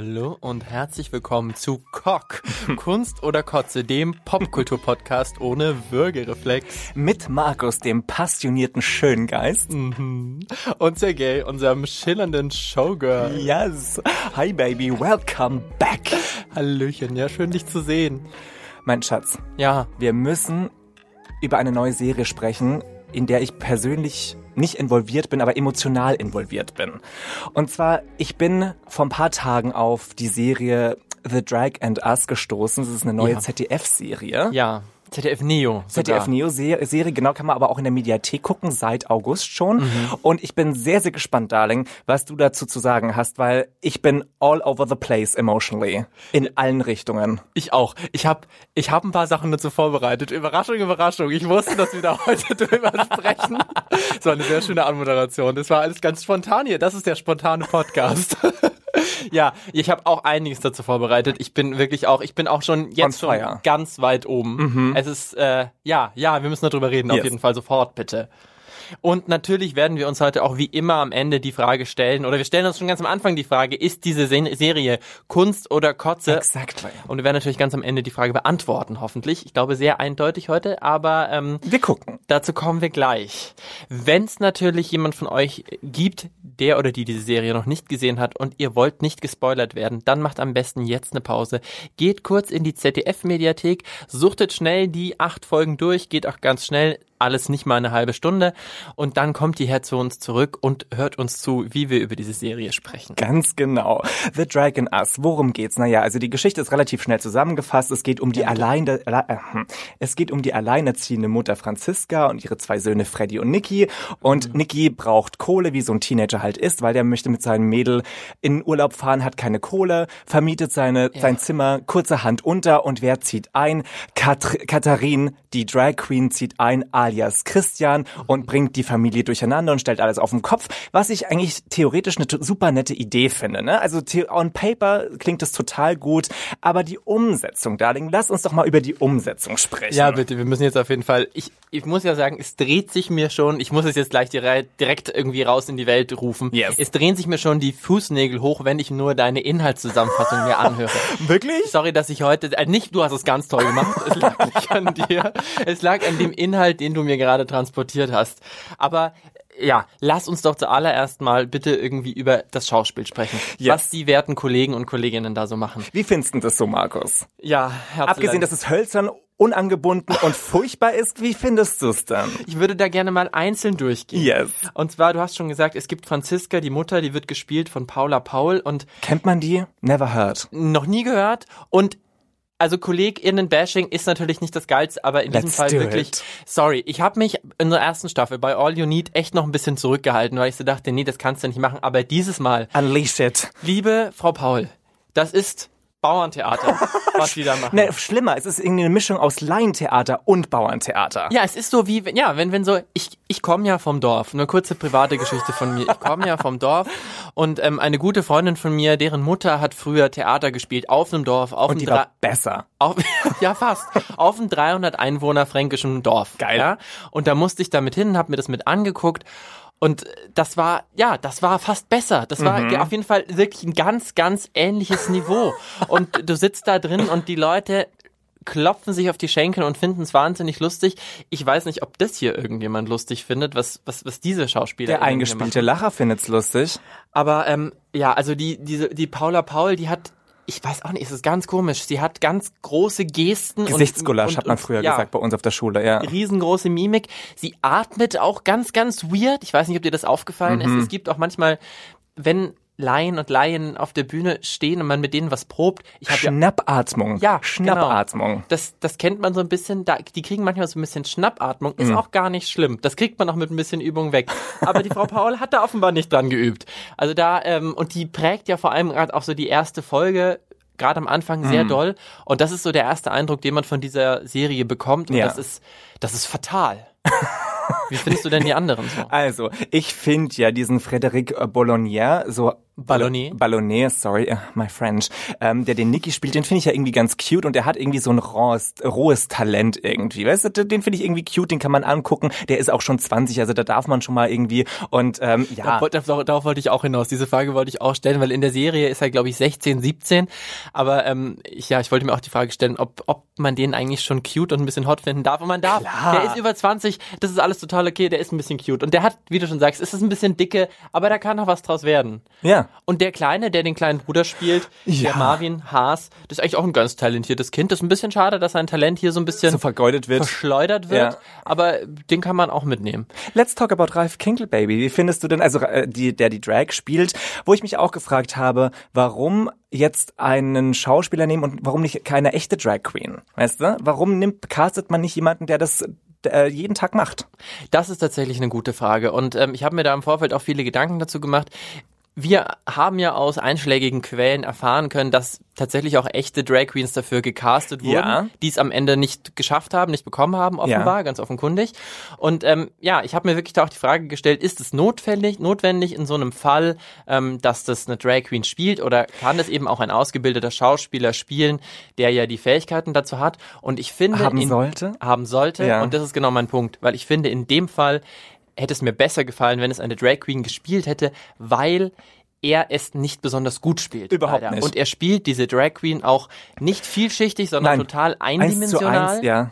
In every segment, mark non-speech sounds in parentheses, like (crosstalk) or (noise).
Hallo und herzlich willkommen zu Cock, Kunst oder Kotze, dem Popkultur-Podcast ohne Würgereflex. Mit Markus, dem passionierten Schöngeist. Mhm. Und Sergej, unserem schillernden Showgirl. Yes. Hi Baby, welcome back. Hallöchen, ja, schön dich zu sehen. Mein Schatz. Ja. Wir müssen über eine neue Serie sprechen, in der ich persönlich nicht involviert bin, aber emotional involviert bin. Und zwar, ich bin vor ein paar Tagen auf die Serie The Drag and Us gestoßen. Das ist eine neue Ja. ZDF-Serie. Ja, ZDF Neo. ZDF Neo Se- Serie, genau, kann man aber auch in der Mediathek gucken, seit August schon. Und ich bin sehr, sehr gespannt, Darling, was du dazu zu sagen hast, weil ich bin all over the place emotionally. In allen Richtungen. Ich auch. Ich habe ich hab ein paar Sachen dazu vorbereitet. Überraschung, Überraschung. Ich wusste, dass wir da (laughs) heute drüber sprechen. Das war eine sehr schöne Anmoderation. Das war alles ganz spontan hier. Das ist der spontane Podcast. (laughs) (laughs) ja, ich habe auch einiges dazu vorbereitet. Ich bin wirklich auch, ich bin auch schon jetzt On schon ganz weit oben. Es ist, äh, ja, ja, wir müssen darüber reden. Auf Yes. jeden Fall sofort, bitte. Und natürlich werden wir uns heute auch wie immer am Ende die Frage stellen, oder wir stellen uns schon ganz am Anfang die Frage, ist diese Se- Serie Kunst oder Kotze? Exactly. Und wir werden natürlich ganz am Ende die Frage beantworten, hoffentlich. Ich glaube, sehr eindeutig heute, aber ähm, Wir gucken. dazu kommen wir gleich. Wenn es natürlich jemand von euch gibt, der oder die diese Serie noch nicht gesehen hat und ihr wollt nicht gespoilert werden, dann macht am besten jetzt eine Pause. Geht kurz in die ZDF-Mediathek, suchtet schnell die acht Folgen durch, geht auch ganz schnell, alles nicht mal eine halbe Stunde und dann kommt ihr her zu uns zurück und hört uns zu, wie wir über diese Serie sprechen. Ganz genau. The Dragon Us. Worum geht's? Naja, also die Geschichte ist relativ schnell zusammengefasst. Es geht um die alleine, äh, hm. es geht um die alleinerziehende Mutter Franziska und ihre zwei Söhne Freddy und Nicky. Und Nicky braucht Kohle, wie so ein Teenager halt ist, weil der möchte mit seinem Mädel in Urlaub fahren, hat keine Kohle, vermietet seine, sein Zimmer kurzerhand unter und wer zieht ein? Katr Katharin, die Drag Queen, zieht ein, alias Christian und bringt die Familie durcheinander und stellt alles auf den Kopf, was ich eigentlich theoretisch eine super nette Idee finde. Ne? Also on paper klingt es total gut, aber die Umsetzung, Darling, lass uns doch mal über die Umsetzung sprechen. Ja, bitte, wir müssen jetzt auf jeden Fall. Ich, ich muss ja sagen, es dreht sich mir schon, ich muss es jetzt gleich direkt, direkt irgendwie raus in die Welt rufen. Yes. Es drehen sich mir schon die Fußnägel hoch, wenn ich nur deine Inhaltszusammenfassung mir anhöre. (laughs) Wirklich? Sorry, dass ich heute, äh, nicht du hast es ganz toll gemacht, es lag nicht an dir, es lag an dem Inhalt, den du mir gerade transportiert hast. Aber ja, lass uns doch zuallererst mal bitte irgendwie über das Schauspiel sprechen. Yes. Was die werten Kollegen und Kolleginnen da so machen. Wie findest du das so, Markus? Ja, herzlichen Abgesehen, dass es hölzern, unangebunden und (laughs) furchtbar ist, wie findest du es dann? Ich würde da gerne mal einzeln durchgehen. Yes. Und zwar, du hast schon gesagt, es gibt Franziska, die Mutter, die wird gespielt von Paula Paul und Kennt man die? Never heard. noch nie gehört. Und also KollegInnen-Bashing ist natürlich nicht das Geilste, aber in diesem Let's Fall do wirklich, it. sorry, ich habe mich in der ersten Staffel bei All You Need echt noch ein bisschen zurückgehalten, weil ich so dachte, nee, das kannst du nicht machen. Aber dieses Mal, Unleash it. liebe Frau Paul, das ist Bauerntheater, (laughs) was die da machen. Ne, schlimmer, es ist irgendwie eine Mischung aus Laientheater und Bauerntheater. Ja, es ist so wie, wenn- ja, wenn, wenn so, ich, ich komme ja vom Dorf, eine kurze private Geschichte von mir. Ich komme ja vom Dorf und ähm, eine gute Freundin von mir, deren Mutter hat früher Theater gespielt, auf einem Dorf, auf Und einem die war besser. auf, (laughs) ja, fast. Auf einem 300 Einwohner fränkischen Dorf. Geil. Ja? Und da musste ich damit hin, habe mir das mit angeguckt. Und das war, ja, das war fast besser. Das war Mhm. auf jeden Fall wirklich ein ganz, ganz ähnliches Niveau. (laughs) Und du sitzt da drin und die Leute klopfen sich auf die Schenkel und finden es wahnsinnig lustig. Ich weiß nicht, ob das hier irgendjemand lustig findet, was, was, was diese Schauspieler Der eingespielte Lacher findet's lustig. aber ähm, ja, also die, diese, die Paula Paul, die hat, ich weiß auch nicht, es ist ganz komisch. Sie hat ganz große Gesten. Gesichtsgulasch und, hat man und, früher ja, gesagt bei uns auf der Schule, ja. Riesengroße Mimik. Sie atmet auch ganz, ganz weird. Ich weiß nicht, ob dir das aufgefallen Mhm. ist. Es gibt auch manchmal, wenn Laien und Laien auf der Bühne stehen und man mit denen was probt. Ich Schnappatmung. ja, Schnappatmung. Genau. Das, das kennt man so ein bisschen. Da, die kriegen manchmal so ein bisschen Schnappatmung. Mhm. Ist auch gar nicht schlimm. Das kriegt man auch mit ein bisschen Übung weg. Aber die Frau (laughs) Paul hat da offenbar nicht dran geübt. Also da, ähm, und die prägt ja vor allem gerade auch so die erste Folge gerade am Anfang sehr Mhm. doll. Und das ist so der erste Eindruck, den man von dieser Serie bekommt. Und Ja. das ist, das ist fatal. (laughs) Wie findest du denn die anderen so? (laughs) Also, ich finde ja diesen Frédéric Bolognier so Ballonnet? Ballonnet, sorry, uh, my French, ähm, der den Nicky spielt, den finde ich ja irgendwie ganz cute und der hat irgendwie so ein rohes, rohes Talent irgendwie. Weißt du, den finde ich irgendwie cute, den kann man angucken. Der ist auch schon 20, also da darf man schon mal irgendwie und ähm, ja. Darauf, darauf, darauf wollte ich auch hinaus. Diese Frage wollte ich auch stellen, weil in der Serie ist er, glaube ich, 16, 17. Aber ähm, ich, ja, ich wollte mir auch die Frage stellen, ob, ob man den eigentlich schon cute und ein bisschen hot finden darf. Und man darf. Klar. Der ist über 20, das ist alles total okay, der ist ein bisschen cute. Und der hat, wie du schon sagst, ist es ein bisschen dicke, aber da kann noch was draus werden. Ja. Und der Kleine, der den kleinen Bruder spielt, Ja. der Marvin Haas, das ist eigentlich auch ein ganz talentiertes Kind. Das ist ein bisschen schade, dass sein Talent hier so ein bisschen So vergeudet wird. verschleudert wird, Ja. aber den kann man auch mitnehmen. Let's talk about Ralph Kinkelbaby. Wie findest du denn, also äh, die, der die Drag spielt, wo ich mich auch gefragt habe, warum jetzt einen Schauspieler nehmen und warum nicht keine echte Drag Queen? Weißt du? Warum nimmt, castet man nicht jemanden, der das äh, jeden Tag macht? Das ist tatsächlich eine gute Frage. Und ähm, ich habe mir da im Vorfeld auch viele Gedanken dazu gemacht. Wir haben ja aus einschlägigen Quellen erfahren können, dass tatsächlich auch echte Drag Queens dafür gecastet wurden, Ja. die es am Ende nicht geschafft haben, nicht bekommen haben, offenbar, ganz offenkundig. Und ähm, ja, ich habe mir wirklich da auch die Frage gestellt, ist es notwendig, notwendig in so einem Fall, ähm, dass das eine Drag Queen spielt oder kann es eben auch ein ausgebildeter Schauspieler spielen, der ja die Fähigkeiten dazu hat? Und ich finde, Haben in, sollte? haben sollte. Ja. Und das ist genau mein Punkt, weil ich finde, in dem Fall hätte es mir besser gefallen, wenn es eine Drag Queen gespielt hätte, weil er es nicht besonders gut spielt. Überhaupt leider. nicht. Und er spielt diese Drag Queen auch nicht vielschichtig, sondern Nein. total Eins zu eindimensional eins, ja.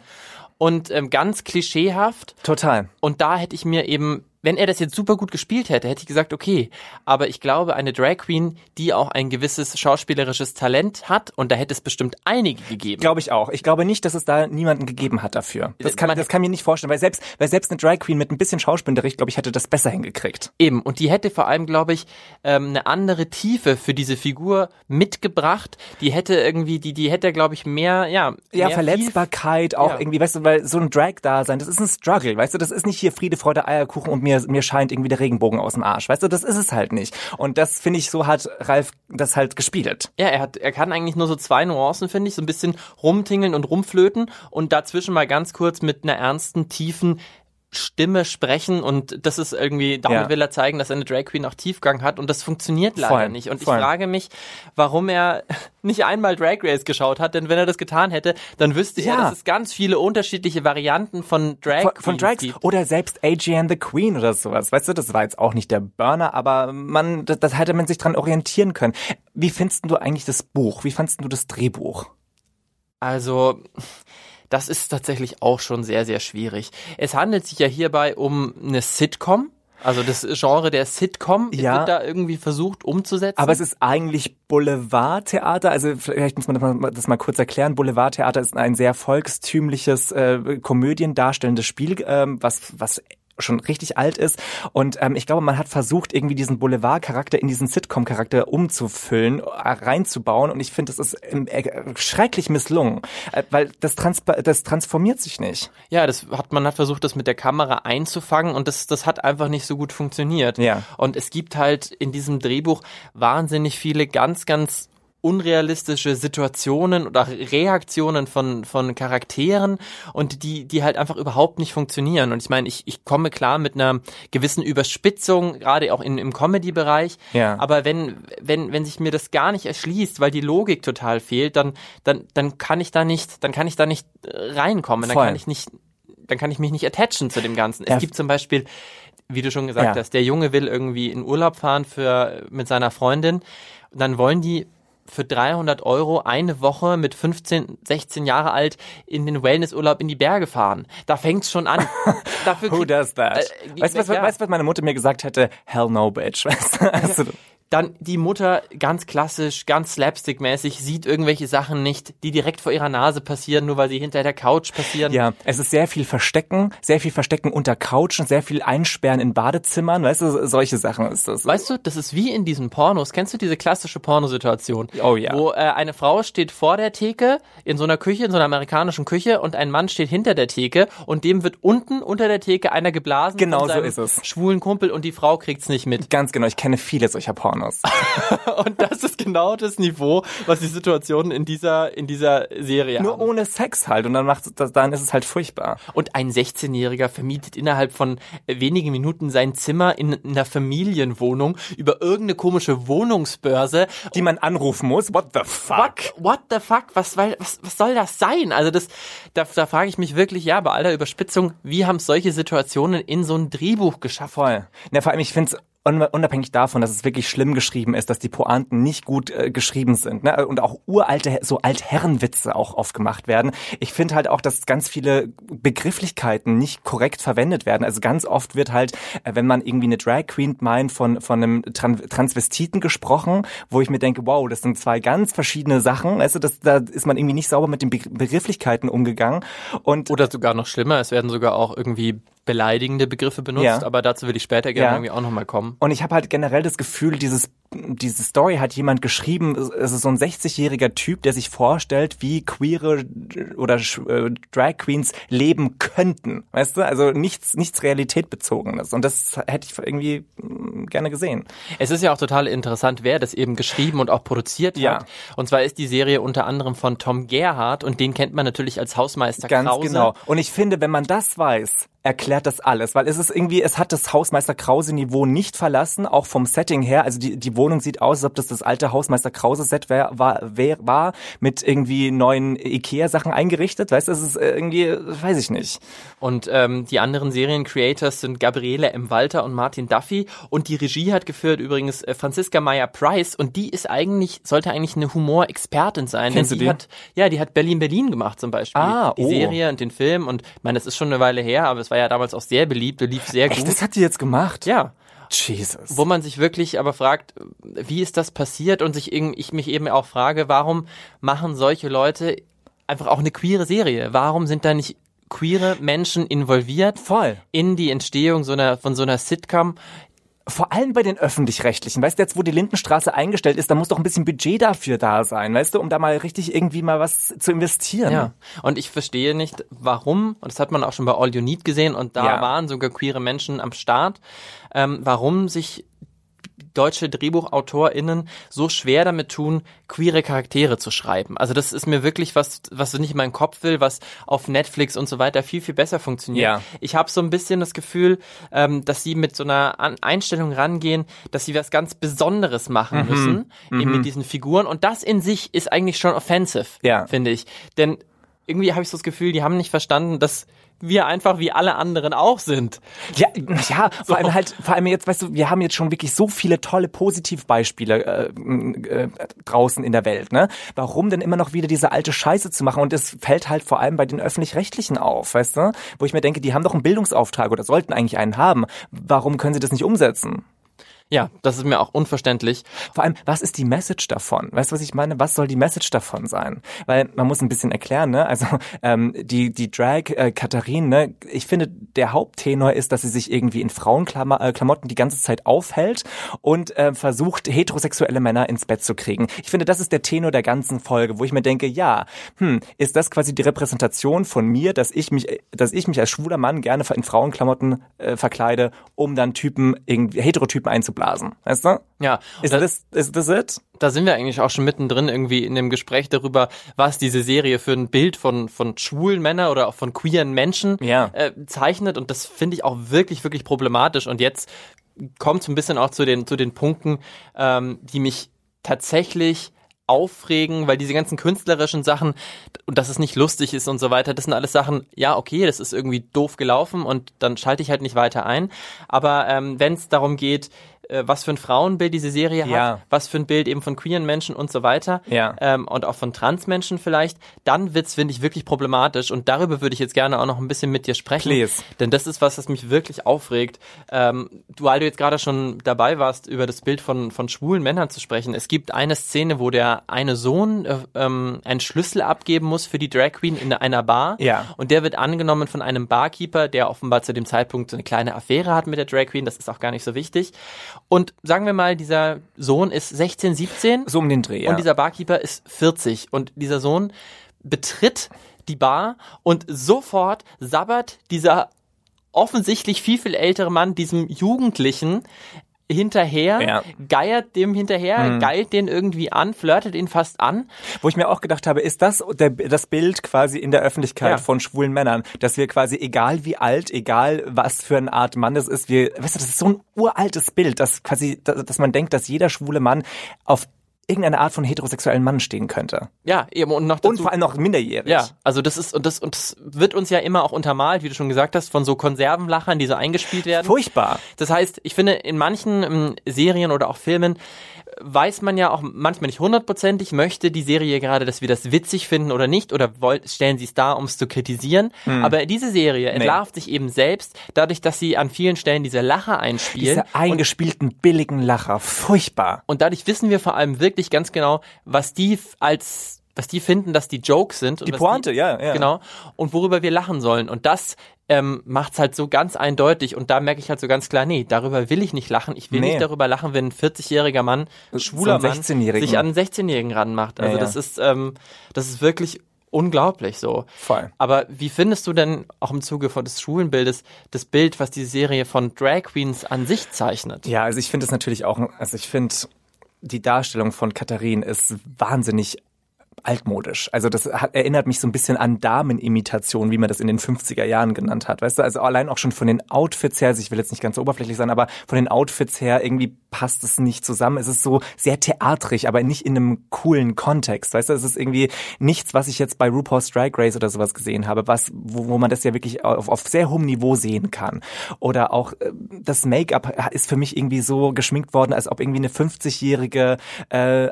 und ähm, ganz klischeehaft. Total. Und da hätte ich mir eben, wenn er das jetzt super gut gespielt hätte, hätte ich gesagt, okay. Aber ich glaube, eine Drag Queen, die auch ein gewisses schauspielerisches Talent hat, und da hätte es bestimmt einige gegeben. Glaube ich auch. Ich glaube nicht, dass es da niemanden gegeben hat dafür. Das kann, Man- das kann mir nicht vorstellen, weil selbst, weil selbst eine Drag Queen mit ein bisschen Schauspielunterricht, glaube ich, hätte das besser hingekriegt. Eben, und die hätte vor allem, glaube ich, ähm, eine andere Tiefe für diese Figur mitgebracht. Die hätte irgendwie, die, die hätte, glaube ich, mehr, ja, Ja, mehr Verletzbarkeit auch Ja. irgendwie, weißt du, weil so ein Drag-Dasein, das ist ein Struggle, weißt du, das ist nicht hier Friede, Freude, Eierkuchen und mir, mir scheint irgendwie der Regenbogen aus dem Arsch, weißt du, das ist es halt nicht. Und das, finde ich, so hat Ralf das halt gespielt. Ja, er hat, er kann eigentlich nur so zwei Nuancen, finde ich, so ein bisschen rumtingeln und rumflöten und dazwischen mal ganz kurz mit einer ernsten, tiefen Stimme sprechen und das ist irgendwie, damit Ja. will er zeigen, dass eine Drag Queen auch Tiefgang hat und das funktioniert leider Voll, nicht. Und voll. ich frage mich, warum er (laughs) nicht einmal Drag Race geschaut hat, denn wenn er das getan hätte, dann wüsste er, Ja. dass es ganz viele unterschiedliche Varianten von Drag Von, von Drags gibt. oder selbst AGN the Queen oder sowas, weißt du, das war jetzt auch nicht der Burner, aber man, das, das hätte man sich dran orientieren können. Wie findest du eigentlich das Buch? Wie fandst du das Drehbuch? Also, das ist tatsächlich auch schon sehr, sehr schwierig. Es handelt sich ja hierbei um eine Sitcom. Also das Genre der Sitcom Ja. wird da irgendwie versucht umzusetzen. Aber es ist eigentlich Boulevardtheater. Also vielleicht muss man das mal, kurz erklären. Boulevardtheater ist ein sehr volkstümliches äh, Komödien darstellendes Spiel, ähm, was was schon richtig alt ist und ähm, ich glaube, man hat versucht, irgendwie diesen Boulevard-Charakter in diesen Sitcom-Charakter umzufüllen, äh, reinzubauen und ich finde, das ist ähm, äh, schrecklich misslungen, äh, weil das, das transformiert sich nicht. ja, das hat man hat versucht, das mit der Kamera einzufangen und das das hat einfach nicht so gut funktioniert. Ja. Und es gibt halt in diesem Drehbuch wahnsinnig viele ganz ganz unrealistische Situationen oder Reaktionen von, von Charakteren und die, die halt einfach überhaupt nicht funktionieren. Und ich meine, ich, ich komme klar mit einer gewissen Überspitzung, gerade auch in, im Comedy-Bereich. Ja. Aber wenn, wenn, wenn sich mir das gar nicht erschließt, weil die Logik total fehlt, dann, dann, dann kann ich da nicht, dann kann ich da nicht äh, reinkommen. Dann Voll. kann ich nicht, dann kann ich mich nicht attachen zu dem Ganzen. Es Ja. gibt zum Beispiel, wie du schon gesagt Ja. hast, der Junge will irgendwie in Urlaub fahren für, mit seiner Freundin. Und dann wollen die für 300 Euro eine Woche mit 15, 16 Jahre alt in den Wellnessurlaub in die Berge fahren. Da fängt's schon an. (laughs) Dafür Who does that? Äh, weißt du, was, ja. was meine Mutter mir gesagt hätte? Hell no, bitch. (laughs) Weißt du? Also, Dann die Mutter ganz klassisch, ganz slapstick-mäßig, sieht irgendwelche Sachen nicht, die direkt vor ihrer Nase passieren, nur weil sie hinter der Couch passieren. Ja, es ist sehr viel Verstecken, sehr viel Verstecken unter Couchen, sehr viel Einsperren in Badezimmern, weißt du, so- solche Sachen ist das. Weißt du, das ist wie in diesen Pornos. Kennst du diese klassische Pornosituation? Oh ja. Wo äh, eine Frau steht vor der Theke in so einer Küche, in so einer amerikanischen Küche und ein Mann steht hinter der Theke und dem wird unten unter der Theke einer geblasen Genau so ist es. schwulen Kumpel und die Frau kriegt's nicht mit. Ganz genau, ich kenne viele solcher Pornos. Pornos. (laughs) und das ist genau das Niveau, was die Situationen in dieser, in dieser Serie Nur haben. ohne Sex halt und dann macht das, dann ist es halt furchtbar. Und ein 16-Jähriger vermietet innerhalb von wenigen Minuten sein Zimmer in einer Familienwohnung über irgendeine komische Wohnungsbörse. Die man anrufen muss. What the fuck? What, what the fuck? Was, weil- was, was soll das sein? Also das, da, da frage ich mich wirklich, ja, bei aller Überspitzung, wie haben solche Situationen in so ein Drehbuch geschafft? Voll. Ja, vor allem, ich finde es unabhängig davon, dass es wirklich schlimm geschrieben ist, dass die Pointen nicht gut äh, geschrieben sind ne? und auch uralte, so Altherrenwitze auch oft gemacht werden. Ich finde halt auch, dass ganz viele Begrifflichkeiten nicht korrekt verwendet werden. Also ganz oft wird halt, äh, wenn man irgendwie eine Drag Queen meint, von, von einem Tran Transvestiten gesprochen, wo ich mir denke, wow, das sind zwei ganz verschiedene Sachen. Also das, da ist man irgendwie nicht sauber mit den Be Begrifflichkeiten umgegangen. Und Oder sogar noch schlimmer, es werden sogar auch irgendwie beleidigende Begriffe benutzt, Ja. aber dazu will ich später gerne Ja. irgendwie auch nochmal kommen. Und ich habe halt generell das Gefühl, dieses, diese Story hat jemand geschrieben, es ist so ein 60-jähriger Typ, der sich vorstellt, wie queere oder äh, Drag Queens leben könnten. Weißt du? Also nichts, nichts realitätbezogenes. Und das hätte ich irgendwie mm, gerne gesehen. Es ist ja auch total interessant, wer das eben geschrieben und auch produziert Ja. hat. Und zwar ist die Serie unter anderem von Tom Gerhardt und den kennt man natürlich als Hausmeister Ganz Krause. genau. Und ich finde, wenn man das weiß, erklärt das alles, weil es ist irgendwie, es hat das Hausmeister Krause Niveau nicht verlassen, auch vom Setting her. Also die, die Wohnung sieht aus, als ob das das alte Hausmeister Krause Set wär, war, wär, war, mit irgendwie neuen Ikea Sachen eingerichtet. Weißt du, es ist irgendwie, weiß ich nicht. Und ähm, die anderen Seriencreators sind Gabriele M. Walter und Martin Duffy. Und die Regie hat geführt übrigens äh, Franziska Meyer Price. Und die ist eigentlich, sollte eigentlich eine Humorexpertin sein. Kennst denn du die? hat, ja, die hat Berlin Berlin gemacht zum Beispiel. Ah, die oh. Serie und den Film. Und ich meine, das ist schon eine Weile her, aber es war ja damals auch sehr beliebt und lief sehr Echt, gut. das hat die jetzt gemacht? Ja. Jesus. Wo man sich wirklich aber fragt, wie ist das passiert und sich ich mich eben auch frage, warum machen solche Leute einfach auch eine queere Serie? Warum sind da nicht queere Menschen involviert Voll. in die Entstehung so einer, von so einer Sitcom? Vor allem bei den öffentlich-rechtlichen. Weißt du, jetzt wo die Lindenstraße eingestellt ist, da muss doch ein bisschen Budget dafür da sein, weißt du, um da mal richtig irgendwie mal was zu investieren. Ja. Und ich verstehe nicht, warum, und das hat man auch schon bei All You Need gesehen, und da Ja. waren sogar queere Menschen am Start, ähm, warum sich deutsche DrehbuchautorInnen so schwer damit tun, queere Charaktere zu schreiben. Also das ist mir wirklich was, was nicht in meinen Kopf will, was auf Netflix und so weiter viel, viel besser funktioniert. Ja. Ich habe so ein bisschen das Gefühl, ähm, dass sie mit so einer An Einstellung rangehen, dass sie was ganz Besonderes machen Mhm. müssen, eben mit diesen Figuren. Und das in sich ist eigentlich schon offensive, Ja. finde ich. Denn irgendwie habe ich so das Gefühl, die haben nicht verstanden, dass wir einfach wie alle anderen auch sind. Ja, (laughs) ja, vor allem halt, vor allem jetzt, weißt du, wir haben jetzt schon wirklich so viele tolle Positivbeispiele äh, äh, draußen in der Welt, ne? Warum denn immer noch wieder diese alte Scheiße zu machen? Und es fällt halt vor allem bei den öffentlich-rechtlichen auf, weißt du? Wo ich mir denke, die haben doch einen Bildungsauftrag oder sollten eigentlich einen haben. Warum können sie das nicht umsetzen? Ja, das ist mir auch unverständlich. Vor allem, was ist die Message davon? Weißt du, was ich meine? Was soll die Message davon sein? Weil man muss ein bisschen erklären, ne? Also (laughs) ähm, die die Drag äh, Katharin, ne? Ich finde, der Haupttenor ist, dass sie sich irgendwie in Frauenklamotten die ganze Zeit aufhält und äh, versucht, heterosexuelle Männer ins Bett zu kriegen. Ich finde, das ist der Tenor der ganzen Folge, wo ich mir denke, ja, hm, ist das quasi die Repräsentation von mir, dass ich mich, dass ich mich als schwuler Mann gerne in Frauenklamotten äh, verkleide, um dann Typen irgendwie Heterotypen einzublasen, weißt du? Ja, Ist da, das, ist das it? da sind wir eigentlich auch schon mittendrin irgendwie in dem Gespräch darüber, was diese Serie für ein Bild von, von schwulen Männern oder auch von queeren Menschen Ja. äh, zeichnet. Und das finde ich auch wirklich, wirklich problematisch. Und jetzt kommt es ein bisschen auch zu den, zu den Punkten, ähm, die mich tatsächlich aufregen, weil diese ganzen künstlerischen Sachen und dass es nicht lustig ist und so weiter, das sind alles Sachen, ja, okay, das ist irgendwie doof gelaufen und dann schalte ich halt nicht weiter ein. Aber ähm, wenn es darum geht, äh, was für ein Frauenbild diese Serie Ja. hat, was für ein Bild eben von queeren Menschen und so weiter Ja. ähm, und auch von Transmenschen vielleicht, dann wird's finde ich, wirklich problematisch und darüber würde ich jetzt gerne auch noch ein bisschen mit dir sprechen. Please. Denn das ist was, was mich wirklich aufregt. Ähm, du, weil du jetzt gerade schon dabei warst, über das Bild von, von schwulen Männern zu sprechen. Es gibt eine Szene, wo der eine Sohn äh, ähm, einen Schlüssel abgeben muss für die Drag Queen in einer Bar. Ja. Und der wird angenommen von einem Barkeeper, der offenbar zu dem Zeitpunkt so eine kleine Affäre hat mit der Drag Queen. Das ist auch gar nicht so wichtig. Und sagen wir mal, dieser Sohn ist 16, 17. So um den Dreh, ja. Und dieser Barkeeper ist 40 und dieser Sohn betritt die Bar und sofort sabbert dieser offensichtlich viel, viel ältere Mann diesem Jugendlichen hinterher, Ja. geiert dem hinterher, geilt den irgendwie an, flirtet ihn fast an. Wo ich mir auch gedacht habe, ist das der, das Bild quasi in der Öffentlichkeit Ja. von schwulen Männern, dass wir quasi, egal wie alt, egal was für eine Art Mann das ist, wir, weißt du, das ist so ein uraltes Bild, dass quasi, dass, dass man denkt, dass jeder schwule Mann auf irgendeine Art von heterosexuellen Mann stehen könnte. Ja, eben und noch dazu, Und vor allem noch minderjährig. Ja, also das ist und das und das wird uns ja immer auch untermalt, wie du schon gesagt hast, von so Konservenlachern, die so eingespielt werden. Furchtbar. Das heißt, ich finde, in manchen ähm, Serien oder auch Filmen weiß man ja auch manchmal nicht hundertprozentig, möchte die Serie gerade, dass wir das witzig finden oder nicht, oder woll- stellen sie es da, um es zu kritisieren. Aber diese Serie entlarvt sich eben selbst, dadurch, dass sie an vielen Stellen diese Lacher einspielen. Diese eingespielten, billigen Lacher. Furchtbar. Und dadurch wissen wir vor allem wirklich ganz genau, was die als was die finden, dass die Jokes sind. Die Pointe, ja, ja. Genau. Und worüber wir lachen sollen. Und das ähm, macht's halt so ganz eindeutig. Und da merke ich halt so ganz klar, nee, darüber will ich nicht lachen. Ich will Nee. nicht darüber lachen, wenn ein 40-jähriger Mann, ein schwuler So Mann, 16-Jährigen. sich an einen 16-Jährigen ranmacht. Also Ja, ja. das ist, ähm, das ist wirklich unglaublich so. Voll. Aber wie findest du denn auch im Zuge von des Schulenbildes das Bild, was diese Serie von Drag Queens an sich zeichnet? Ja, also ich finde es natürlich auch, also ich finde, die Darstellung von Katharin ist wahnsinnig altmodisch. Also das hat, erinnert mich so ein bisschen an Damenimitation, wie man das in den 50er Jahren genannt hat. Weißt du, also allein auch schon von den Outfits her, also ich will jetzt nicht ganz so oberflächlich sein, aber von den Outfits her irgendwie passt es nicht zusammen. Es ist so sehr theatrig, aber nicht in einem coolen Kontext. Weißt du, es ist irgendwie nichts, was ich jetzt bei RuPaul's Drag Race oder sowas gesehen habe, was, wo, wo man das ja wirklich auf, auf sehr hohem Niveau sehen kann. Oder auch äh, das Make-up ist für mich irgendwie so geschminkt worden, als ob irgendwie eine 50-jährige äh,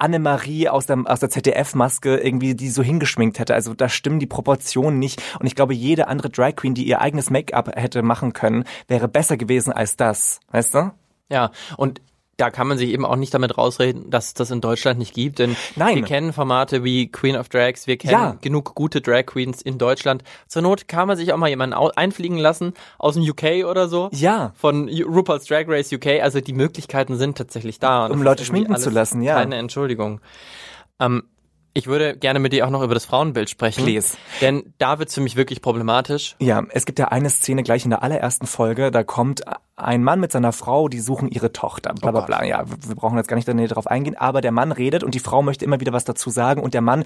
Annemarie aus der, aus der ZDF-Maske irgendwie die so hingeschminkt hätte. Also da stimmen die Proportionen nicht. Und ich glaube, jede andere Drag Queen, die ihr eigenes Make-up hätte machen können, wäre besser gewesen als das. Weißt du? Ja, und da kann man sich eben auch nicht damit rausreden, dass es das in Deutschland nicht gibt, denn Nein. wir kennen Formate wie Queen of Drags, wir kennen Ja. genug gute Drag Queens in Deutschland. Zur Not kann man sich auch mal jemanden einfliegen lassen aus dem UK oder so. Ja. Von RuPaul's Drag Race UK, also die Möglichkeiten sind tatsächlich da. Und Um Leute schminken zu lassen, ja. Keine Entschuldigung. Ähm, ich würde gerne mit dir auch noch über das Frauenbild sprechen. Please. Denn da wird's für mich wirklich problematisch. Ja, es gibt ja eine Szene gleich in der allerersten Folge, da kommt ein Mann mit seiner Frau, die suchen ihre Tochter. Bla bla Gott. bla. Ja, wir brauchen jetzt gar nicht darauf eingehen, aber der Mann redet und die Frau möchte immer wieder was dazu sagen und der Mann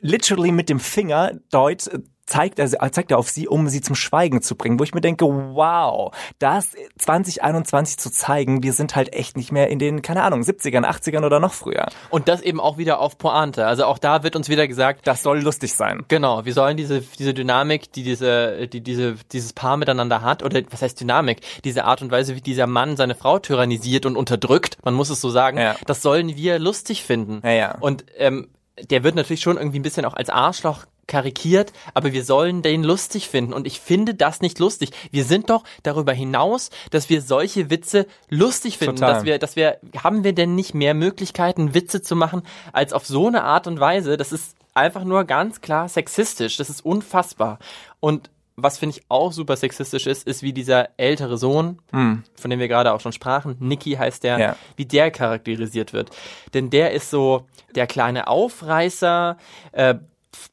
literally mit dem Finger deut zeigt er, zeigt er auf sie, um sie zum Schweigen zu bringen, wo ich mir denke, wow, das 2021 zu zeigen, wir sind halt echt nicht mehr in den, keine Ahnung, 70ern, 80ern oder noch früher. Und das eben auch wieder auf Pointe. Also auch da wird uns wieder gesagt, Das soll lustig sein. Genau, wir sollen diese, diese Dynamik, die diese, die diese, dieses Paar miteinander hat, oder was heißt Dynamik? Diese Art und Weise, wie dieser Mann seine Frau tyrannisiert und unterdrückt, man muss es so sagen, Ja. das sollen wir lustig finden. Ja, ja. Und ähm, der wird natürlich schon irgendwie ein bisschen auch als Arschloch karikiert, aber wir sollen den lustig finden und ich finde das nicht lustig. Wir sind doch darüber hinaus, dass wir solche Witze lustig finden, Total. dass wir, dass wir, haben wir denn nicht mehr Möglichkeiten, Witze zu machen, als auf so eine Art und Weise? Das ist einfach nur ganz klar sexistisch. Das ist unfassbar. Und was finde ich auch super sexistisch ist, ist wie dieser ältere Sohn, von dem wir gerade auch schon sprachen, Nicky heißt der, Ja. wie der charakterisiert wird. Denn der ist so der kleine Aufreißer, äh,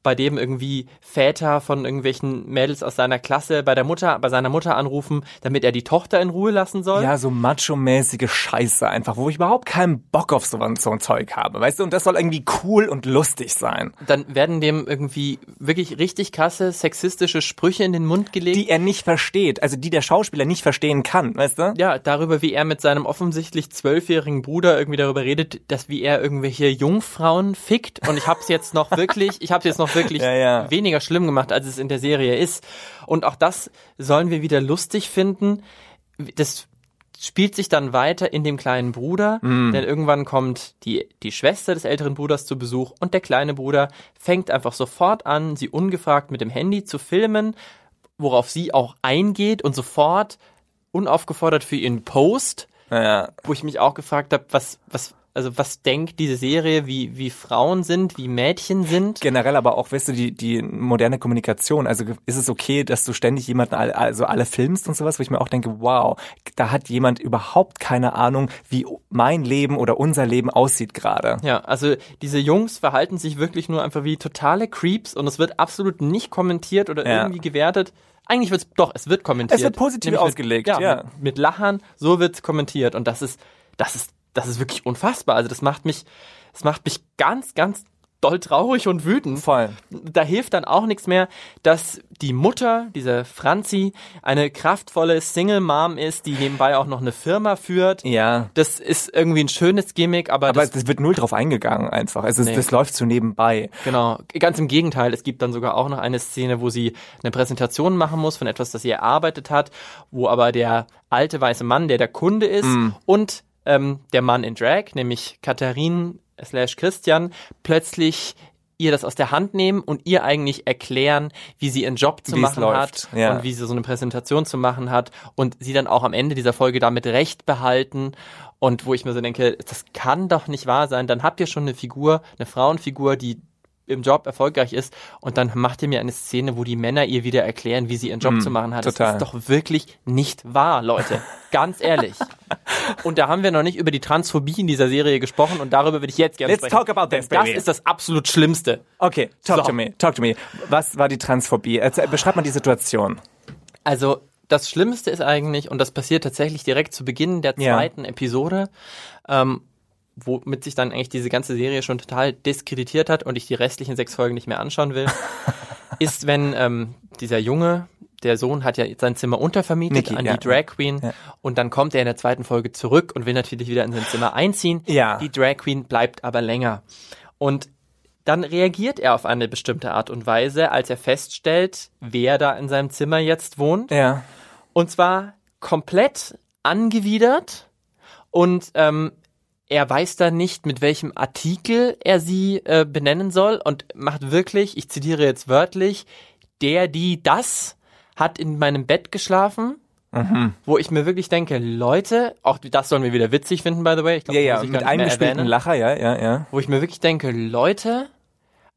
bei dem irgendwie Väter von irgendwelchen Mädels aus seiner Klasse bei der Mutter, bei seiner Mutter anrufen, damit er die Tochter in Ruhe lassen soll. Ja, so macho-mäßige Scheiße einfach, wo ich überhaupt keinen Bock auf so ein, so ein Zeug habe, weißt du? Und das soll irgendwie cool und lustig sein. Dann werden dem irgendwie wirklich richtig krasse sexistische Sprüche in den Mund gelegt. Die er nicht versteht, also die der Schauspieler nicht verstehen kann, weißt du? ja, darüber, wie er mit seinem offensichtlich zwölfjährigen Bruder irgendwie darüber redet, dass wie er irgendwelche Jungfrauen fickt. Und ich hab's jetzt noch wirklich, ich hab's (laughs) jetzt noch wirklich Ja, ja. weniger schlimm gemacht, als es in der Serie ist. Und auch das sollen wir wieder lustig finden. Das spielt sich dann weiter in dem kleinen Bruder, Mhm. denn irgendwann kommt die, die Schwester des älteren Bruders zu Besuch und der kleine Bruder fängt einfach sofort an, sie ungefragt mit dem Handy zu filmen, worauf sie auch eingeht und sofort unaufgefordert für ihren Post, Ja, wo ich mich auch gefragt habe, was, was, also was denkt diese Serie, wie, wie Frauen sind, wie Mädchen sind. generell aber auch, weißt du, die, die moderne Kommunikation, also ist es okay, dass du ständig jemanden, all- also alle filmst und sowas, wo ich mir auch denke, wow, da hat jemand überhaupt keine Ahnung, wie mein Leben oder unser Leben aussieht gerade. Ja, also diese Jungs verhalten sich wirklich nur einfach wie totale Creeps und es wird absolut nicht kommentiert oder Ja. irgendwie gewertet. eigentlich wird's doch, es wird kommentiert. Es wird positiv Nämlich ausgelegt, mit, ja. Mit, mit Lachern, so wird's kommentiert und das ist, das ist, das ist wirklich unfassbar. Also das macht mich, das macht mich ganz, ganz doll traurig und wütend. Voll. Da hilft dann auch nichts mehr, dass die Mutter, diese Franzi, eine kraftvolle Single Mom ist, die nebenbei auch noch eine Firma führt. Ja. Das ist irgendwie ein schönes Gimmick, aber, Aber das, es wird null drauf eingegangen einfach. Es ist, Nee. das läuft so nebenbei. genau, ganz im Gegenteil. Es gibt dann sogar auch noch eine Szene, wo sie eine Präsentation machen muss von etwas, das sie erarbeitet hat, wo aber der alte weiße Mann, der der Kunde ist, und ähm, der Mann in Drag, nämlich Katharin slash Christian, plötzlich ihr das aus der Hand nehmen und ihr eigentlich erklären, wie sie ihren Job zu Wie es machen läuft, hat ja. und wie sie so eine Präsentation zu machen hat und sie dann auch am Ende dieser Folge damit recht behalten und wo ich mir so denke, das kann doch nicht wahr sein. Dann habt ihr schon eine Figur, eine Frauenfigur, die im Job erfolgreich ist und dann macht ihr mir eine Szene, wo die Männer ihr wieder erklären, wie sie ihren Job zu machen hat. Mm, total. Das ist doch wirklich nicht wahr, Leute. Ganz ehrlich. (laughs) Und da haben wir noch nicht über die Transphobie in dieser Serie gesprochen und darüber würde ich jetzt gerne Let's sprechen. talk about this, Denn Das baby. ist das absolut Schlimmste. Okay, talk So. to me, talk to me. Was war die Transphobie? Beschreib mal die Situation. Also das Schlimmste ist eigentlich, und das passiert tatsächlich direkt zu Beginn der Ja. zweiten Episode, ähm, womit sich dann eigentlich diese ganze Serie schon total diskreditiert hat und ich die restlichen sechs Folgen nicht mehr anschauen will, (laughs) ist, wenn ähm, dieser Junge, der Sohn hat ja sein Zimmer untervermietet Niki, an ja. die Drag Queen Ja. und dann kommt er in der zweiten Folge zurück und will natürlich wieder in sein Zimmer einziehen. Ja. Die Drag Queen bleibt aber länger. Und dann reagiert er auf eine bestimmte Art und Weise, als er feststellt, wer da in seinem Zimmer jetzt wohnt. Ja. Und zwar komplett angewidert und ähm, er weiß dann nicht, mit welchem Artikel er sie äh, benennen soll und macht wirklich, ich zitiere jetzt wörtlich, der, die, das hat in meinem Bett geschlafen. Mhm. Wo ich mir wirklich denke, Leute, auch das sollen wir wieder witzig finden, by the way. Ich glaub, Ja, das ja, ich mit eingespielten Lacher, ja, ja, ja. wo ich mir wirklich denke, Leute,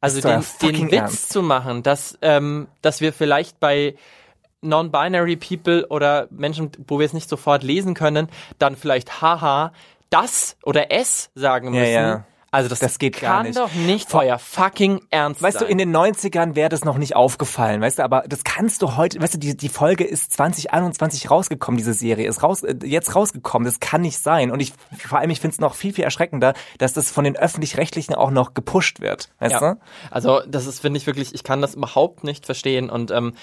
also den, den Witz ernst. zu machen, dass, ähm, dass wir vielleicht bei Non-Binary People oder Menschen, wo wir es nicht sofort lesen können, dann vielleicht haha, das oder es sagen Ja, müssen. ja. Also das, Das geht gar kann nicht. doch nicht euer fucking Ernst Weißt sein. du, in den 90ern wäre das noch nicht aufgefallen, weißt du, aber das kannst du heute, weißt du, die, die Folge ist 2021 rausgekommen, diese Serie ist raus, äh, jetzt rausgekommen, das kann nicht sein und ich, vor allem, ich finde es noch viel, viel erschreckender, dass das von den Öffentlich-Rechtlichen auch noch gepusht wird, weißt Ja. du? Also das ist, finde ich wirklich, ich kann das überhaupt nicht verstehen und ähm,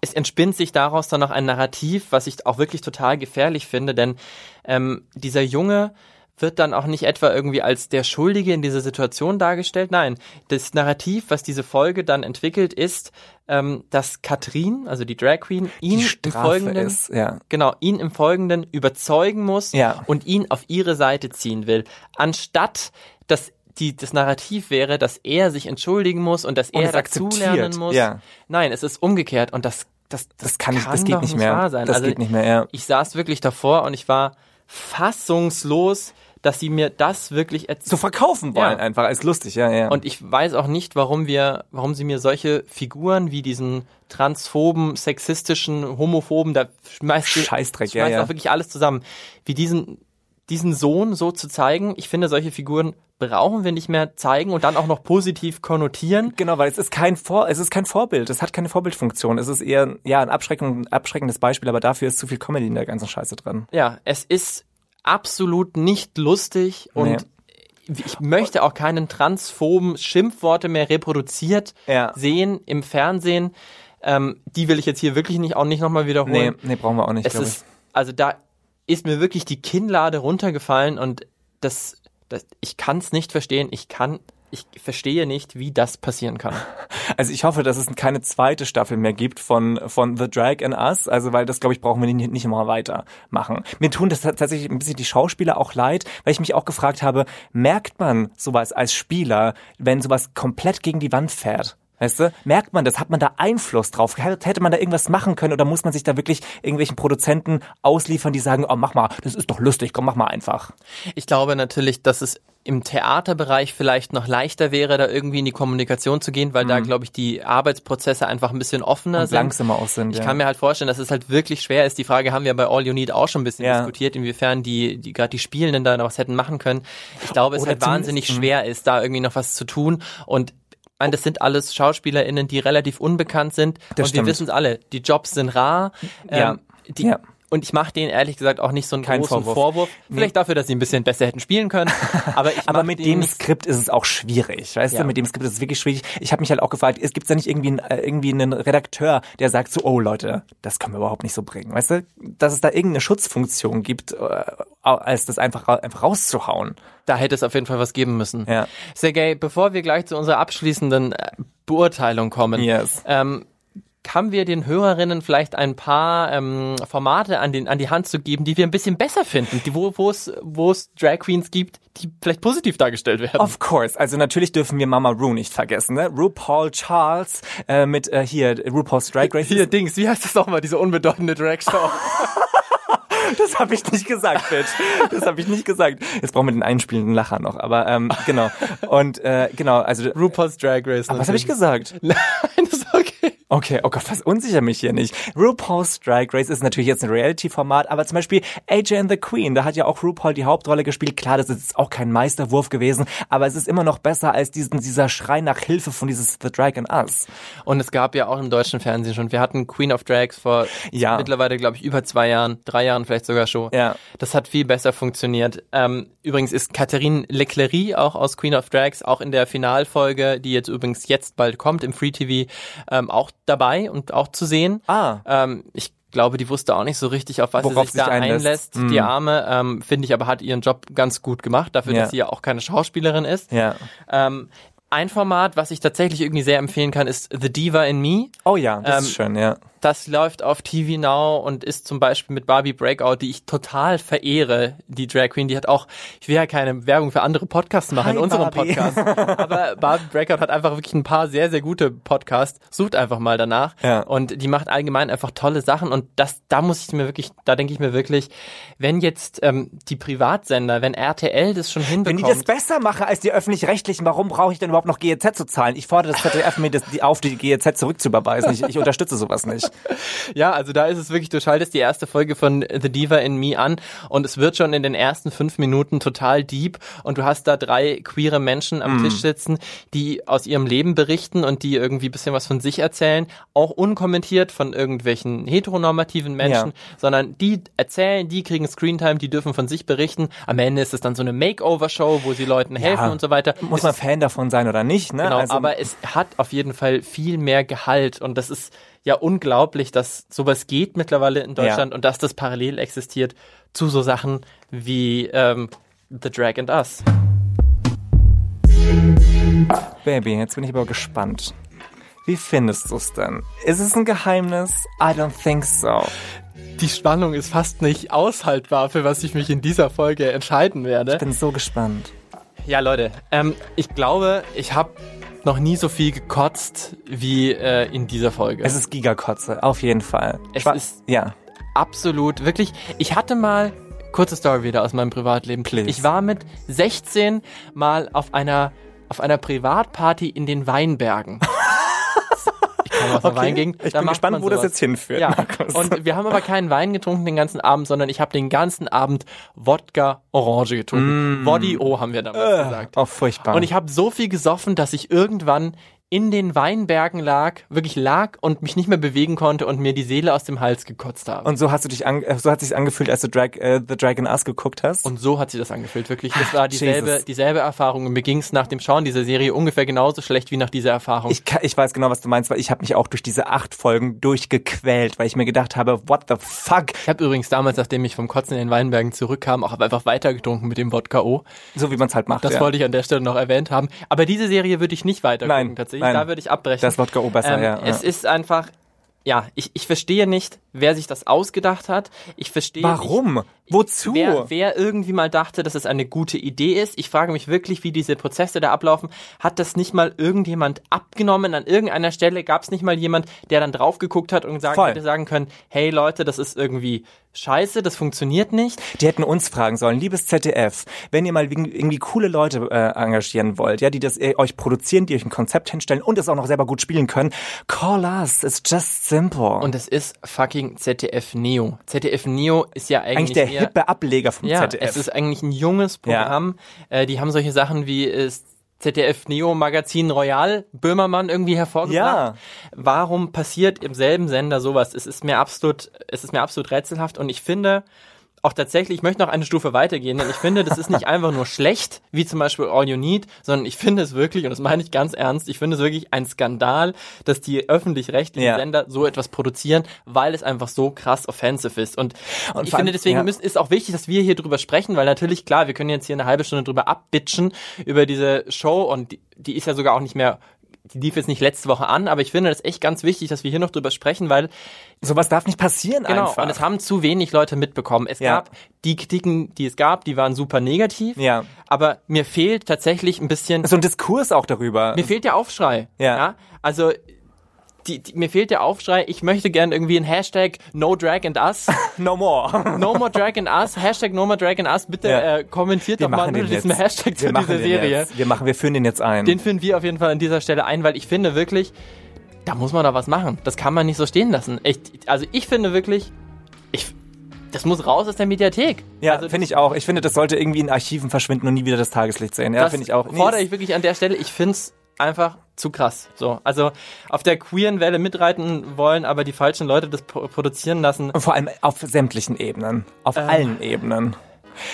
es, entspinnt sich daraus dann noch ein Narrativ, was ich auch wirklich total gefährlich finde, denn ähm, dieser Junge wird dann auch nicht etwa irgendwie als der Schuldige in dieser Situation dargestellt. Nein, das Narrativ, was diese Folge dann entwickelt, ist, ähm, dass Katrin, also die Drag Queen, ihn im Folgenden ist, ja. genau, ihn im Folgenden überzeugen muss Ja. und ihn auf ihre Seite ziehen will, anstatt dass die, das Narrativ wäre, dass er sich entschuldigen muss und dass Und er dazulernen muss. ja. Nein, es ist umgekehrt und das, das, das, Das kann nicht- das geht nicht mehr. wahr sein. Das also geht nicht mehr, ja. Ich saß wirklich davor und ich war fassungslos, dass sie mir das wirklich So verkaufen wollen Ja. einfach, als lustig, ja, ja. und ich weiß auch nicht, warum wir, warum sie mir solche Figuren wie diesen transphoben, sexistischen, homophoben, da schmeißt Scheißdreck, ja, schmeißt ja. auch wirklich alles zusammen, wie diesen, diesen Sohn so zu zeigen. Ich finde, solche Figuren brauchen wir nicht mehr zeigen und dann auch noch positiv konnotieren. Genau, weil es ist kein Vor, es ist kein Vorbild, es hat keine Vorbildfunktion. Es ist eher ja ein abschreckend, abschreckendes Beispiel, aber dafür ist zu viel Comedy in der ganzen Scheiße drin. Ja, es ist absolut nicht lustig und ich möchte auch keinen transphoben Schimpfworte mehr reproduziert Ja. sehen im Fernsehen. Ähm, die will ich jetzt hier wirklich nicht auch nicht nochmal wiederholen. Nee, nee, brauchen wir auch nicht, es ist, also da ist mir wirklich die Kinnlade runtergefallen und das, das ich kann es nicht verstehen. Ich kann, ich verstehe nicht, wie das passieren kann. (laughs) Also ich hoffe, dass es keine zweite Staffel mehr gibt von von The Drag and Us, also weil das glaube ich brauchen wir nicht, nicht immer weitermachen. Mir tun das tatsächlich ein bisschen die Schauspieler auch leid, weil ich mich auch gefragt habe, merkt man sowas als Spieler, wenn sowas komplett gegen die Wand fährt? Weißt du, merkt man das? Hat man da Einfluss drauf? Hätte man da irgendwas machen können oder muss man sich da wirklich irgendwelchen Produzenten ausliefern, die sagen, oh, mach mal, das ist doch lustig, komm, mach mal einfach. Ich glaube natürlich, dass es im Theaterbereich vielleicht noch leichter wäre, da irgendwie in die Kommunikation zu gehen, weil da, glaube ich, die Arbeitsprozesse einfach ein bisschen offener Mhm. Und sind. langsamer aus sind. Ich ja. kann mir halt vorstellen, dass es halt wirklich schwer ist. Die Frage haben wir bei All You Need auch schon ein bisschen Ja. diskutiert, inwiefern die, die gerade die Spielenden da noch was hätten machen können. Ich glaube, es Oder halt wahnsinnig zumindest- schwer ist, da irgendwie noch was zu tun und meine, das sind alles SchauspielerInnen, die relativ unbekannt sind. Das und stimmt. wir wissen es alle, die Jobs sind rar. Ja. Ähm, die, Ja. Und ich mache denen ehrlich gesagt auch nicht so einen Keinen großen Vorwurf. Vorwurf. Vielleicht dafür, dass sie ein bisschen besser hätten spielen können. (laughs) Aber, ich Aber mit dem Skript ist es auch schwierig, weißt Ja. du? Mit dem Skript ist es wirklich schwierig. Ich habe mich halt auch gefragt, es gibt da nicht irgendwie einen, äh, irgendwie einen Redakteur, der sagt so, oh Leute, das können wir überhaupt nicht so bringen, weißt du? Dass es da irgendeine Schutzfunktion gibt, äh, als das einfach, einfach rauszuhauen. Da hätte es auf jeden Fall was geben müssen. Ja. Sergej, bevor wir gleich zu unserer abschließenden äh, Beurteilung kommen, Yes. ähm, haben wir den Hörerinnen vielleicht ein paar ähm, Formate an, den, an die Hand zu geben, die wir ein bisschen besser finden, die, wo es wo es Drag Queens gibt, die vielleicht positiv dargestellt werden. Of course. Also natürlich dürfen wir Mama Ru nicht vergessen, ne? RuPaul Charles äh, mit äh, hier RuPaul's Drag Race. Hier, Dings, wie heißt das nochmal, diese unbedeutende Drag-Show? (laughs) Das habe ich nicht gesagt, Bitch. Das habe ich nicht gesagt. Jetzt brauchen wir den einspielenden Lacher noch, aber ähm, genau. Und äh, genau, also RuPaul's Drag Race. was habe ich gesagt? (laughs) Nein, das ist okay. Okay, oh Gott, verunsicher mich hier nicht. RuPaul's Drag Race ist natürlich jetzt ein Reality-Format, aber zum Beispiel AJ and the Queen, da hat ja auch RuPaul die Hauptrolle gespielt. Klar, das ist jetzt auch kein Meisterwurf gewesen, aber es ist immer noch besser als diesen, dieser Schrei nach Hilfe von dieses The Drag and Us. Und es gab ja auch im deutschen Fernsehen schon, wir hatten Queen of Drags vor Ja. mittlerweile, glaube ich, über zwei Jahren, drei Jahren vielleicht sogar schon. Ja. Das hat viel besser funktioniert. Ähm, übrigens ist Catherine Leclerc auch aus Queen of Drags, auch in der Finalfolge, die jetzt übrigens jetzt bald kommt im Free TV, ähm, auch dabei und auch zu sehen. Ah. Ähm, ich glaube, die wusste auch nicht so richtig, auf was Worauf sie sich da sich einlässt. einlässt. Die Arme, ähm, finde ich, aber hat ihren Job ganz gut gemacht, dafür, Ja. dass sie ja auch keine Schauspielerin ist. Ja. Ähm, ein Format, was ich tatsächlich irgendwie sehr empfehlen kann, ist The Diva in Me. Oh ja, das Ähm, ist schön, ja. Das läuft auf TV Now und ist zum Beispiel mit Barbie Breakout, die ich total verehre, die Drag Queen. Die hat auch, ich will ja keine Werbung für andere Podcasts machen Hi, in unserem Barbie. Podcast, (laughs) aber Barbie Breakout hat einfach wirklich ein paar sehr, sehr gute Podcasts. Sucht einfach mal danach. Ja. Und die macht allgemein einfach tolle Sachen und das, da muss ich mir wirklich, da denke ich mir wirklich, wenn jetzt ähm, die Privatsender, wenn RTL das schon Wenn hinbekommt, die das besser machen als die öffentlich-rechtlichen, warum brauche ich denn überhaupt noch GEZ zu zahlen? Ich fordere das ZDF mir das, die, auf, die GEZ zurückzuüberweisen. Ich, ich unterstütze sowas nicht. Ja, also da ist es wirklich, du schaltest die erste Folge von The Diva in Me an und es wird schon in den ersten fünf Minuten total deep und du hast da drei queere Menschen am Tisch sitzen, die aus ihrem Leben berichten und die irgendwie ein bisschen was von sich erzählen, auch unkommentiert von irgendwelchen heteronormativen Menschen, Ja. sondern die erzählen, die kriegen Screentime, die dürfen von sich berichten. Am Ende ist es dann so eine Makeover-Show, wo sie Leuten helfen und so weiter. Muss man Fan davon sein oder nicht, ne? Genau, Also- aber es hat auf jeden Fall viel mehr Gehalt und das ist ja unglaublich, dass sowas geht mittlerweile in Deutschland und dass das parallel existiert zu so Sachen wie ähm, The Drag and Us. Baby, jetzt bin ich aber gespannt. Wie findest du es denn? Ist es ein Geheimnis? I don't think so. Die Spannung ist fast nicht aushaltbar, für was ich mich in dieser Folge entscheiden werde. Ich bin so gespannt. Ja, Leute, ähm, ich glaube, ich habe noch nie so viel gekotzt wie äh, in dieser Folge. Es ist Gigakotze, auf jeden Fall. Es Schwa- ist- ja. absolut, wirklich. Ich hatte mal, kurze Story wieder aus meinem Privatleben. Please. Ich war mit 16 mal auf einer, auf einer Privatparty in den Weinbergen. (laughs) Ich komme aus einer Weingegend. Ich bin gespannt, wo das jetzt hinführt. Ja, Markus. und wir haben aber keinen Wein getrunken den ganzen Abend, sondern ich habe den ganzen Abend Wodka Orange getrunken. Woddy-O haben wir damals gesagt. oh, furchtbar. Und ich habe so viel gesoffen, dass ich irgendwann in den Weinbergen lag, wirklich lag und mich nicht mehr bewegen konnte und mir die Seele aus dem Hals gekotzt habe. Und, und so hast du dich an, äh, so hat sich angefühlt, als du Drag, äh, The Dragon Us geguckt hast. so hat sich das angefühlt, wirklich. Das war dieselbe, Jesus. dieselbe Erfahrung. Und mir ging es nach dem Schauen dieser Serie ungefähr genauso schlecht wie nach dieser Erfahrung. ich, ich weiß genau, was du meinst, weil ich habe mich auch durch diese acht Folgen durchgequält, weil ich mir gedacht habe, what the fuck? ich habe übrigens damals, nachdem ich vom Kotzen in den Weinbergen zurückkam, auch einfach weitergetrunken mit dem Wodka O. So wie man es halt macht. Das ja. wollte ich an der Stelle noch erwähnt haben. Aber diese Serie würde ich nicht weiter Nein, nein. Da würde ich abbrechen. Das Wodka O besser, ähm, ja, Es ist einfach, ja, ich, ich verstehe nicht, wer sich das ausgedacht hat. Ich verstehe nicht, Warum? Wozu? Wer, wer irgendwie mal dachte, dass es eine gute Idee ist. Ich frage mich wirklich, wie diese Prozesse da ablaufen. Hat das nicht mal irgendjemand abgenommen? An irgendeiner Stelle gab es nicht mal jemand, der dann drauf geguckt hat und Voll. hätte sagen können, hey Leute, das ist irgendwie scheiße, das funktioniert nicht. Die hätten uns fragen sollen, liebes ZDF, wenn ihr mal irgendwie coole Leute äh, engagieren wollt, ja, die das äh, euch produzieren, die euch ein Konzept hinstellen und es auch noch selber gut spielen können, call us. It's just simple. Und es ist fucking ZDF Neo. ZDF Neo ist ja eigentlich, eigentlich der eher, hippe Ableger vom Ja, ZDF. es ist eigentlich ein junges Programm. Äh, die haben solche Sachen wie äh, ZDF Neo Magazin Royal Böhmermann irgendwie hervorgebracht. Ja. Warum passiert im selben Sender sowas? Es ist mir absolut, es ist mir absolut rätselhaft und ich finde auch tatsächlich, ich möchte noch eine Stufe weitergehen, denn ich finde, das ist nicht einfach nur schlecht, wie zum Beispiel All You Need, sondern ich finde es wirklich, und das meine ich ganz ernst, ich finde es wirklich ein Skandal, dass die öffentlich-rechtlichen Ja. Sender so etwas produzieren, weil es einfach so krass offensive ist. Und, Und ich finde, deswegen ja. müssen, ist auch wichtig, dass wir hier drüber sprechen, weil natürlich, klar, wir können jetzt hier eine halbe Stunde drüber abbitchen, über diese Show und die, die ist ja sogar auch nicht mehr die lief jetzt nicht letzte Woche an, aber ich finde das echt ganz wichtig, dass wir hier noch drüber sprechen, weil Sowas darf nicht passieren Genau, einfach. und es haben zu wenig Leute mitbekommen. Es Ja. gab die Kritiken, die es gab, die waren super negativ. Ja. Aber mir fehlt tatsächlich ein bisschen, so ein Diskurs auch darüber. mir fehlt der Aufschrei. Ja. Also, die, die, mir fehlt der Aufschrei. Ich möchte gern irgendwie ein Hashtag No Drag and Us. (laughs) no more. No more Drag and Us. Hashtag No more Drag and Us. Bitte Ja. äh, kommentiert Wir doch mal unter diesem jetzt. Hashtag wir zu dieser Serie. Jetzt. Wir machen, wir führen den jetzt ein. Den führen wir auf jeden Fall an dieser Stelle ein, weil ich finde wirklich, da muss man doch was machen. Das kann man nicht so stehen lassen. Echt, also ich finde wirklich, ich, das muss raus aus der Mediathek. ja, also finde ich auch. Ich finde, das sollte irgendwie in Archiven verschwinden und nie wieder das Tageslicht sehen. Ja, das finde ich auch. Nee, fordere ich wirklich an der Stelle. Ich finde es einfach zu krass. So, also auf der queeren Welle mitreiten wollen, aber die falschen Leute das pro produzieren lassen. Und vor allem auf sämtlichen Ebenen. Auf allen Ebenen.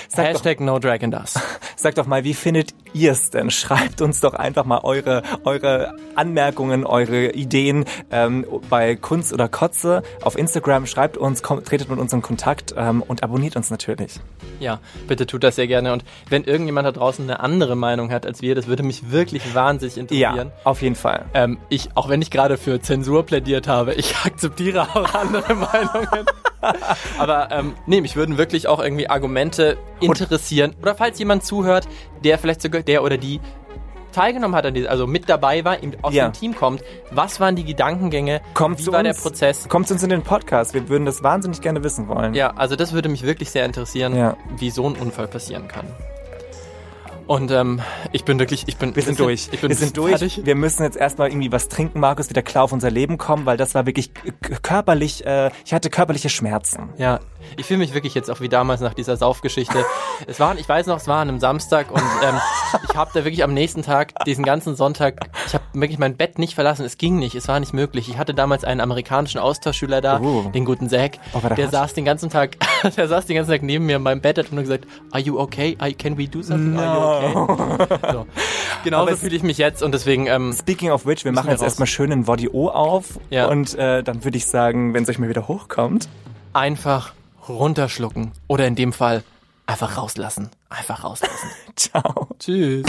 Sag doch, Hashtag No Drag and Us. (laughs) sag doch mal, wie findet ihr es denn? Schreibt uns doch einfach mal eure, eure Anmerkungen, eure Ideen ähm, bei Kunst oder Kotze auf Instagram. Schreibt uns, kom- tretet mit uns in Kontakt ähm, und abonniert uns natürlich. Ja, bitte tut das sehr gerne. Und wenn irgendjemand da draußen eine andere Meinung hat als wir, das würde mich wirklich wahnsinnig interessieren. Ja, auf jeden Fall. Ähm, ich, auch wenn ich gerade für Zensur plädiert habe, ich akzeptiere auch andere (laughs) Meinungen. (laughs) Aber ähm, nee, mich würden wirklich auch irgendwie Argumente interessieren. Oder falls jemand zuhört, der vielleicht sogar der oder die teilgenommen hat, an dieser, also mit dabei war, aus Ja. dem Team kommt. Was waren die Gedankengänge? Kommt Wie war uns, der Prozess? Kommt zu uns in den Podcast. Wir würden das wahnsinnig gerne wissen wollen. Ja, also das würde mich wirklich sehr interessieren, Ja. wie so ein Unfall passieren kann. Und ähm, ich bin wirklich, ich bin Wir sind durch. Ich bin wir sind durch. fertig. Wir müssen jetzt erstmal irgendwie was trinken, Markus, wieder klar auf unser Leben kommen, weil das war wirklich körperlich, äh, ich hatte körperliche Schmerzen. Ja, ich fühle mich wirklich jetzt auch wie damals nach dieser Saufgeschichte. (laughs) es war, ich weiß noch, es war an einem Samstag und ähm, (laughs) ich habe da wirklich am nächsten Tag, diesen ganzen Sonntag, ich habe wirklich mein Bett nicht verlassen. Es ging nicht, es war nicht möglich. Ich hatte damals einen amerikanischen Austauschschüler da, Oh. den guten Zack. Oh, der saß den ganzen Tag, (laughs) der saß den ganzen Tag neben mir in meinem Bett, hat nur gesagt, Are you okay? Can we do something? Are you okay? (laughs) So. Genauso Aber es- fühle ich mich jetzt und deswegen ähm, Speaking of which, wir machen wir jetzt raus. erstmal schön einen Body O auf Ja. und äh, dann würde ich sagen, wenn es euch mal wieder hochkommt, einfach runterschlucken oder in dem Fall einfach rauslassen. Einfach rauslassen. (laughs) ciao. Tschüss.